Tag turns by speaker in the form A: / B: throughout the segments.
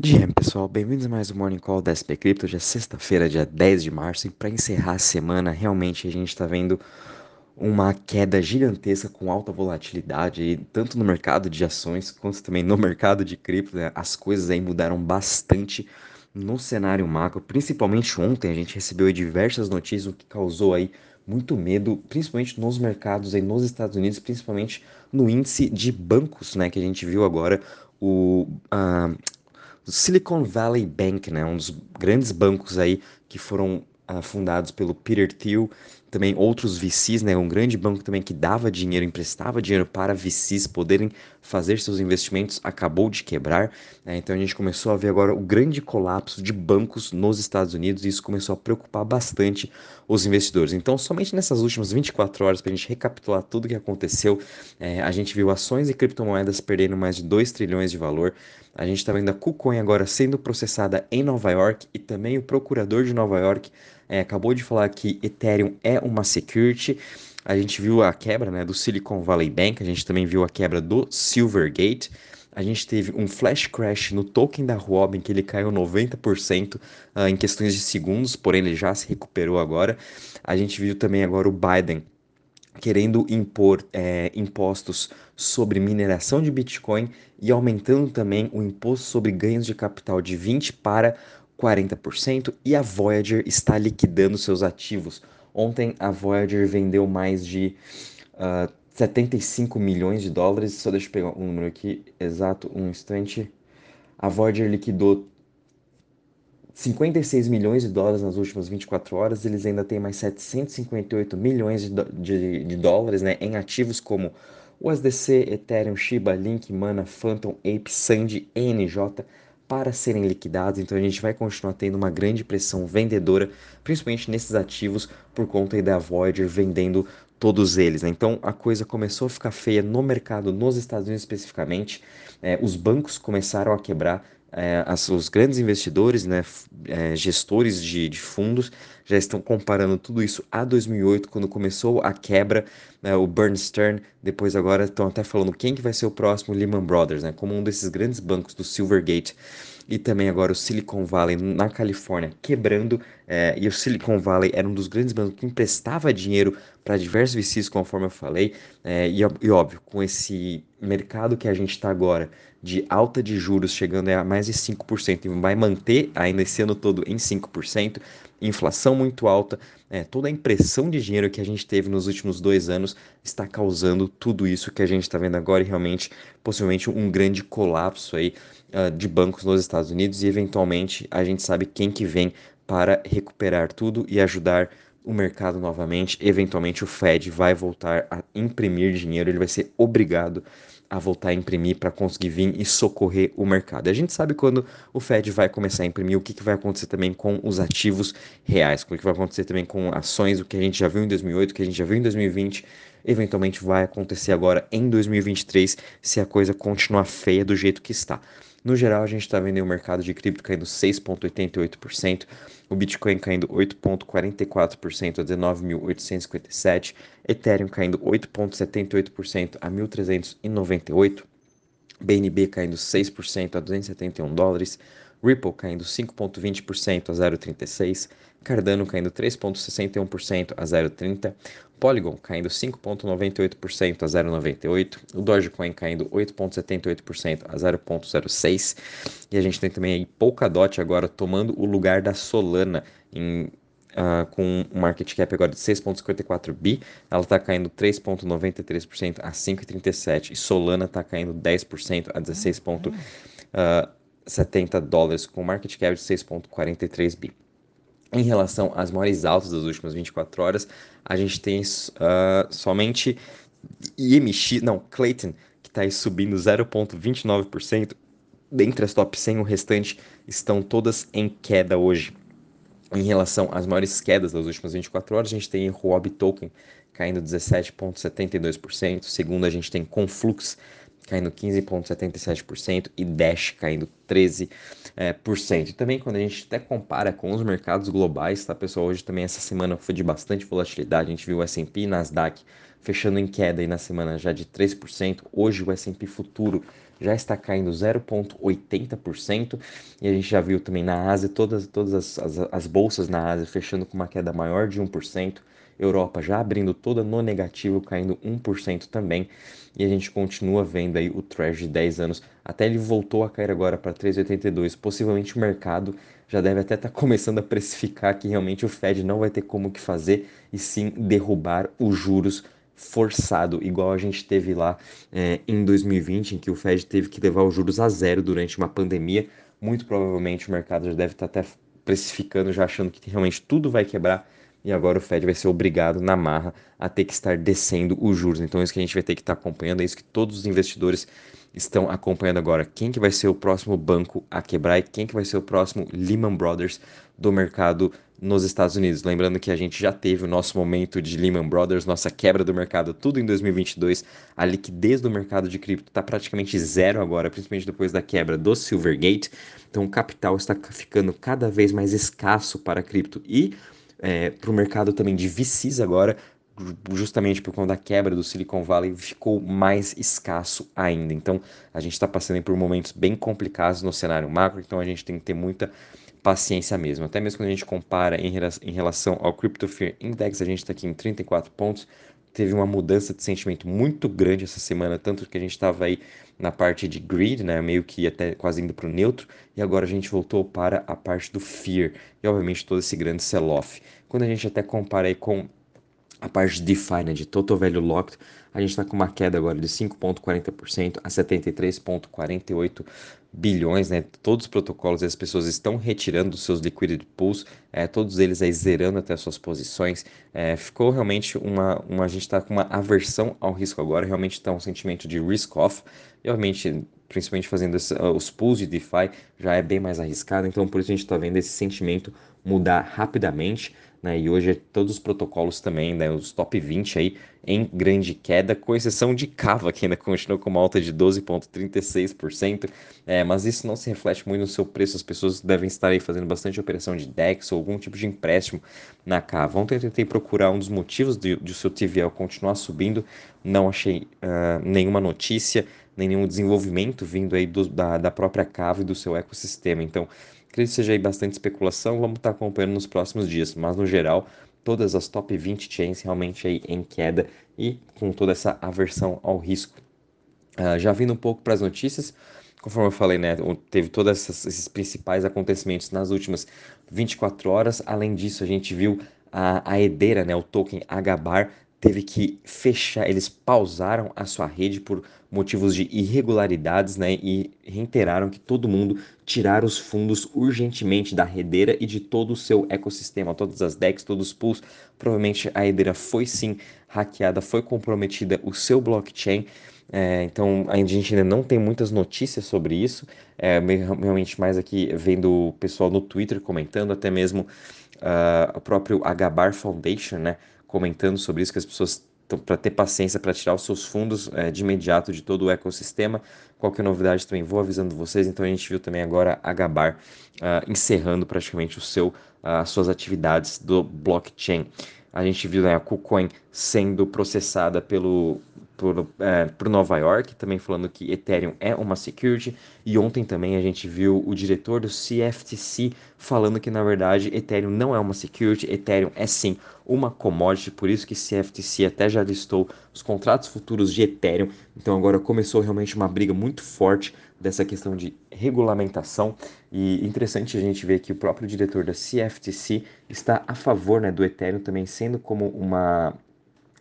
A: Dia, pessoal, bem-vindos a mais um Morning Call da SP Crypto, já é sexta-feira, dia 10 de março, e para encerrar a semana, realmente a gente está vendo uma queda gigantesca com alta volatilidade, tanto no mercado de ações quanto também no mercado de cripto, né? as coisas aí mudaram bastante no cenário macro, principalmente ontem a gente recebeu diversas notícias, o que causou aí muito medo, principalmente nos mercados aí nos Estados Unidos, principalmente no índice de bancos, né, que a gente viu agora o, uh, Silicon Valley Bank, né, um dos grandes bancos aí que foram uh, fundados pelo Peter Thiel, também outros VCs, né, um grande banco também que dava dinheiro, emprestava dinheiro para VCs poderem fazer seus investimentos, acabou de quebrar. Né, então a gente começou a ver agora o grande colapso de bancos nos Estados Unidos e isso começou a preocupar bastante os investidores. Então, somente nessas últimas 24 horas, para a gente recapitular tudo o que aconteceu, é, a gente viu ações e criptomoedas perdendo mais de 2 trilhões de valor. A gente está vendo a KuCoin agora sendo processada em Nova York e também o procurador de Nova York é, acabou de falar que Ethereum é uma security. A gente viu a quebra né, do Silicon Valley Bank, a gente também viu a quebra do Silvergate. A gente teve um flash crash no token da Robin, que ele caiu 90% uh, ah, em questões de segundos, porém ele já se recuperou agora. A gente viu também agora o Biden querendo impor é, impostos sobre mineração de Bitcoin e aumentando também o imposto sobre ganhos de capital de 20 para 40% e a Voyager está liquidando seus ativos. Ontem a Voyager vendeu mais de uh, ah, 75 milhões de dólares. Só deixa eu pegar um número aqui exato, um instante. A Voyager liquidou 56 milhões de dólares nas últimas 24 horas. Eles ainda têm mais 758 milhões de, de, de dólares né, em ativos como USDC, Ethereum, Shiba, Link, Mana, Phantom, Ape, Sandy, NJ para serem liquidados, então a gente vai continuar tendo uma grande pressão vendedora, principalmente nesses ativos, por conta da Voyager vendendo todos eles. Né? Então a coisa começou a ficar feia no mercado, nos Estados Unidos especificamente, é, os bancos começaram a quebrar, é, as, os grandes investidores, né, é, gestores de, de, fundos, já estão comparando tudo isso a 2008, quando começou a quebra, né, o Bernstein, depois agora estão até falando quem que vai ser o próximo Lehman Brothers, né, como um desses grandes bancos do Silvergate e também agora o Silicon Valley na Califórnia quebrando. É, e o Silicon Valley era um dos grandes bancos que emprestava dinheiro para diversos VCs, conforme eu falei. É, e, e, óbvio, com esse mercado que a gente está agora de alta de juros chegando a mais de 5% e vai manter ainda esse ano todo em 5%, inflação muito alta, é, toda a impressão de dinheiro que a gente teve nos últimos dois anos está causando tudo isso que a gente está vendo agora e realmente, possivelmente, um grande colapso aí uh, de bancos nos Estados Unidos e, eventualmente, a gente sabe quem que vem para recuperar tudo e ajudar o mercado novamente. Eventualmente, o Fed vai voltar a imprimir dinheiro, ele vai ser obrigado a voltar a imprimir para conseguir vir e socorrer o mercado. A gente sabe quando o Fed vai começar a imprimir, o que, que vai acontecer também com os ativos reais, o que vai acontecer também com ações, o que a gente já viu em 2008, o que a gente já viu em 2020, eventualmente vai acontecer agora em 2023 se a coisa continuar feia do jeito que está. No geral, a gente está vendo o mercado de cripto caindo 6,88%, o Bitcoin caindo 8,44% a 19.857, Ethereum caindo 8,78% a 1.398, BNB caindo 6% a 271 dólares, Ripple caindo 5,20% a 0,36%, Cardano caindo 3,61% a 0,30%, Polygon caindo 5,98% a 0,98%, o Dogecoin caindo 8,78% a 0,06%, e a gente tem também aí Polkadot agora tomando o lugar da Solana em Uh, com um market cap agora de 6,54 bi, ela está caindo 3,93% a 5,37 e Solana está caindo 10% a 16,38. 70 dólares, com market cap de 6,43 bi. Em relação às maiores altas das últimas 24 horas, a gente tem uh, somente IMX, não, Clayton, que está subindo 0,29%. Dentre as top 100, o restante estão todas em queda hoje. Em relação às maiores quedas das últimas 24 horas, a gente tem Huobi Token caindo 17,72%. Segundo, a gente tem Conflux caindo 15,77% e Dash caindo 13%. É. E também quando a gente até compara com os mercados globais, tá pessoal? Hoje também essa semana foi de bastante volatilidade. A gente viu o S&P e Nasdaq fechando em queda aí na semana já de 3%. Hoje o S&P futuro já está caindo 0,80%, e a gente já viu também na Ásia, todas, todas as, as, as bolsas na Ásia fechando com uma queda maior de 1%, Europa já abrindo toda no negativo, caindo 1% também, e a gente continua vendo aí o Treasury de 10 anos, até ele voltou a cair agora para 3,82, possivelmente o mercado já deve até estar tá começando a precificar que realmente o Fed não vai ter como que fazer, e sim derrubar os juros forçado, igual a gente teve lá é, em 2020, em que o Fed teve que levar os juros a zero durante uma pandemia. Muito provavelmente o mercado já deve estar tá até precificando, já achando que realmente tudo vai quebrar e agora o Fed vai ser obrigado na marra a ter que estar descendo os juros. Então é isso que a gente vai ter que estar acompanhando, é isso que todos os investidores estão acompanhando agora. Quem que vai ser o próximo banco a quebrar e quem que vai ser o próximo Lehman Brothers do mercado nos Estados Unidos. Lembrando que a gente já teve o nosso momento de Lehman Brothers, nossa quebra do mercado, tudo em 2022. A liquidez do mercado de cripto está praticamente zero agora, principalmente depois da quebra do Silvergate. Então o capital está ficando cada vez mais escasso para cripto e é, para o mercado também de VCs agora, justamente por conta da quebra do Silicon Valley, ficou mais escasso ainda. Então, a gente está passando por momentos bem complicados no cenário macro, então a gente tem que ter muita paciência mesmo. Até mesmo quando a gente compara em relação ao Crypto Fear Index, a gente está aqui em 34 pontos, teve uma mudança de sentimento muito grande essa semana, tanto que a gente estava aí na parte de greed, né, meio que até quase indo para o neutro, e agora a gente voltou para a parte do fear, e obviamente todo esse grande sell-off. Quando a gente até compara aí com a parte de DeFi, de Total Value Locked, a gente está com uma queda agora de 5,40% a 73,48 bilhões, né? Todos os protocolos as pessoas estão retirando seus liquidity pools, é, todos eles aí zerando até suas posições. É, ficou realmente uma, uma a gente está com uma aversão ao risco agora, realmente está um sentimento de risk off. E obviamente, principalmente fazendo uh, os pools de DeFi, já é bem mais arriscado. Então por isso a gente está vendo esse sentimento mudar rapidamente né? E hoje todos os protocolos também, né, os top 20 aí em grande queda, com exceção de Cava, que ainda continua com uma alta de 12,36%, é, mas isso não se reflete muito no seu preço, as pessoas devem estar aí fazendo bastante operação de DEX ou algum tipo de empréstimo na Cava. Ontem eu tentei procurar um dos motivos de o seu TVL continuar subindo, não achei uh, nenhuma notícia, nenhum desenvolvimento vindo aí do, da, da própria Cava e do seu ecossistema, então Acredito que seja aí bastante especulação, vamos estar acompanhando nos próximos dias, mas no geral, todas as top 20 chains realmente aí em queda e com toda essa aversão ao risco. Uh, já vindo um pouco para as notícias, conforme eu falei, né, teve todos esses principais acontecimentos nas últimas 24 horas. Além disso, a gente viu a, a Edera, né, o token HBAR, teve que fechar, eles pausaram a sua rede por motivos de irregularidades, né, e reiteraram que todo mundo tirar os fundos urgentemente da Redeira e de todo o seu ecossistema, todas as DEX, todos os pools. Provavelmente a Redeira foi sim hackeada, foi comprometida o seu blockchain. É, então a gente ainda não tem muitas notícias sobre isso. É, realmente mais aqui vendo o pessoal no Twitter comentando, até mesmo uh, o próprio Agabar Foundation, né? Comentando sobre isso, que as pessoas para ter paciência para tirar os seus fundos é, de imediato de todo o ecossistema. Qualquer novidade também vou avisando vocês. Então a gente viu também agora a Gabar uh, encerrando praticamente o seu, uh, as suas atividades do blockchain. A gente viu né, a KuCoin sendo processada pelo por, é, por Nova York, também falando que Ethereum é uma security. E ontem também a gente viu o diretor do CFTC falando que na verdade Ethereum não é uma security, Ethereum é sim uma commodity, por isso que CFTC até já listou os contratos futuros de Ethereum. Então agora começou realmente uma briga muito forte dessa questão de regulamentação e interessante a gente ver que o próprio diretor da CFTC está a favor né, do Ethereum também sendo como uma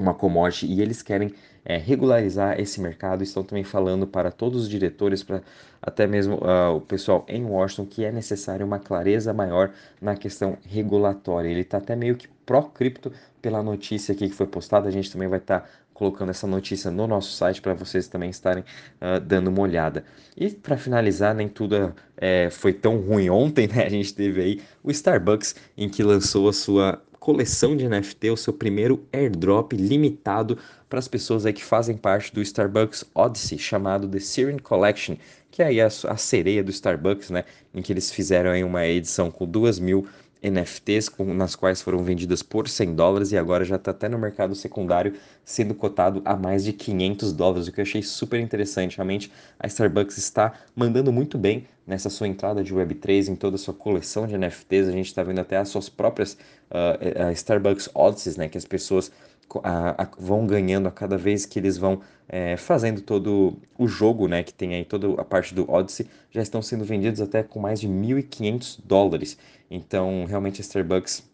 A: uma commodity e eles querem é, regularizar esse mercado. Estão também falando para todos os diretores, para até mesmo uh, o pessoal em Washington, que é necessário uma clareza maior na questão regulatória. Ele está até meio que pró-cripto pela notícia aqui que foi postada. A gente também vai estar tá colocando essa notícia no nosso site para vocês também estarem uh, dando uma olhada. E para finalizar, nem tudo é, foi tão ruim ontem, né? A gente teve aí o Starbucks em que lançou a sua coleção de NFT, o seu primeiro airdrop limitado para as pessoas aí que fazem parte do Starbucks Odyssey, chamado The Siren Collection, que é aí a, a sereia do Starbucks, né? Em que eles fizeram aí uma edição com duas mil NFTs, com, nas quais foram vendidas por 100 dólares e agora já está até no mercado secundário sendo cotado a mais de 500 dólares, o que eu achei super interessante. Realmente a Starbucks está mandando muito bem nessa sua entrada de Web3 em toda a sua coleção de NFTs. A gente está vendo até as suas próprias uh, Starbucks Odysseys, né, que as pessoas a, a, vão ganhando a cada vez que eles vão é, fazendo todo o jogo, né, que tem aí toda a parte do Odyssey, já estão sendo vendidos até com mais de 1.500 dólares. Então, realmente a Starbucks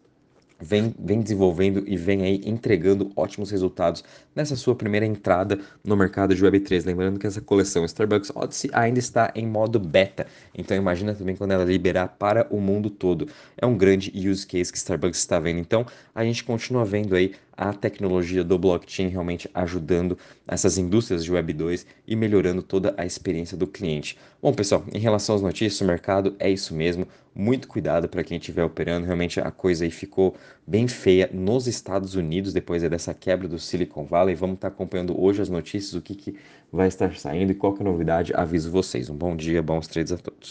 A: vem, vem desenvolvendo e vem aí entregando ótimos resultados nessa sua primeira entrada no mercado de Web3. Lembrando que essa coleção Starbucks Odyssey ainda está em modo beta, então imagina também quando ela liberar para o mundo todo. É um grande use case que Starbucks está vendo. Então a gente continua vendo aí a tecnologia do blockchain realmente ajudando essas indústrias de Web 2 e melhorando toda a experiência do cliente. Bom, pessoal, em relação às notícias do mercado, é isso mesmo. Muito cuidado para quem estiver operando. Realmente a coisa aí ficou bem feia nos Estados Unidos depois dessa quebra do Silicon Valley. Vamos estar acompanhando hoje as notícias, o que, que vai estar saindo e qual é a novidade. Aviso vocês. Um bom dia, bons trades a todos.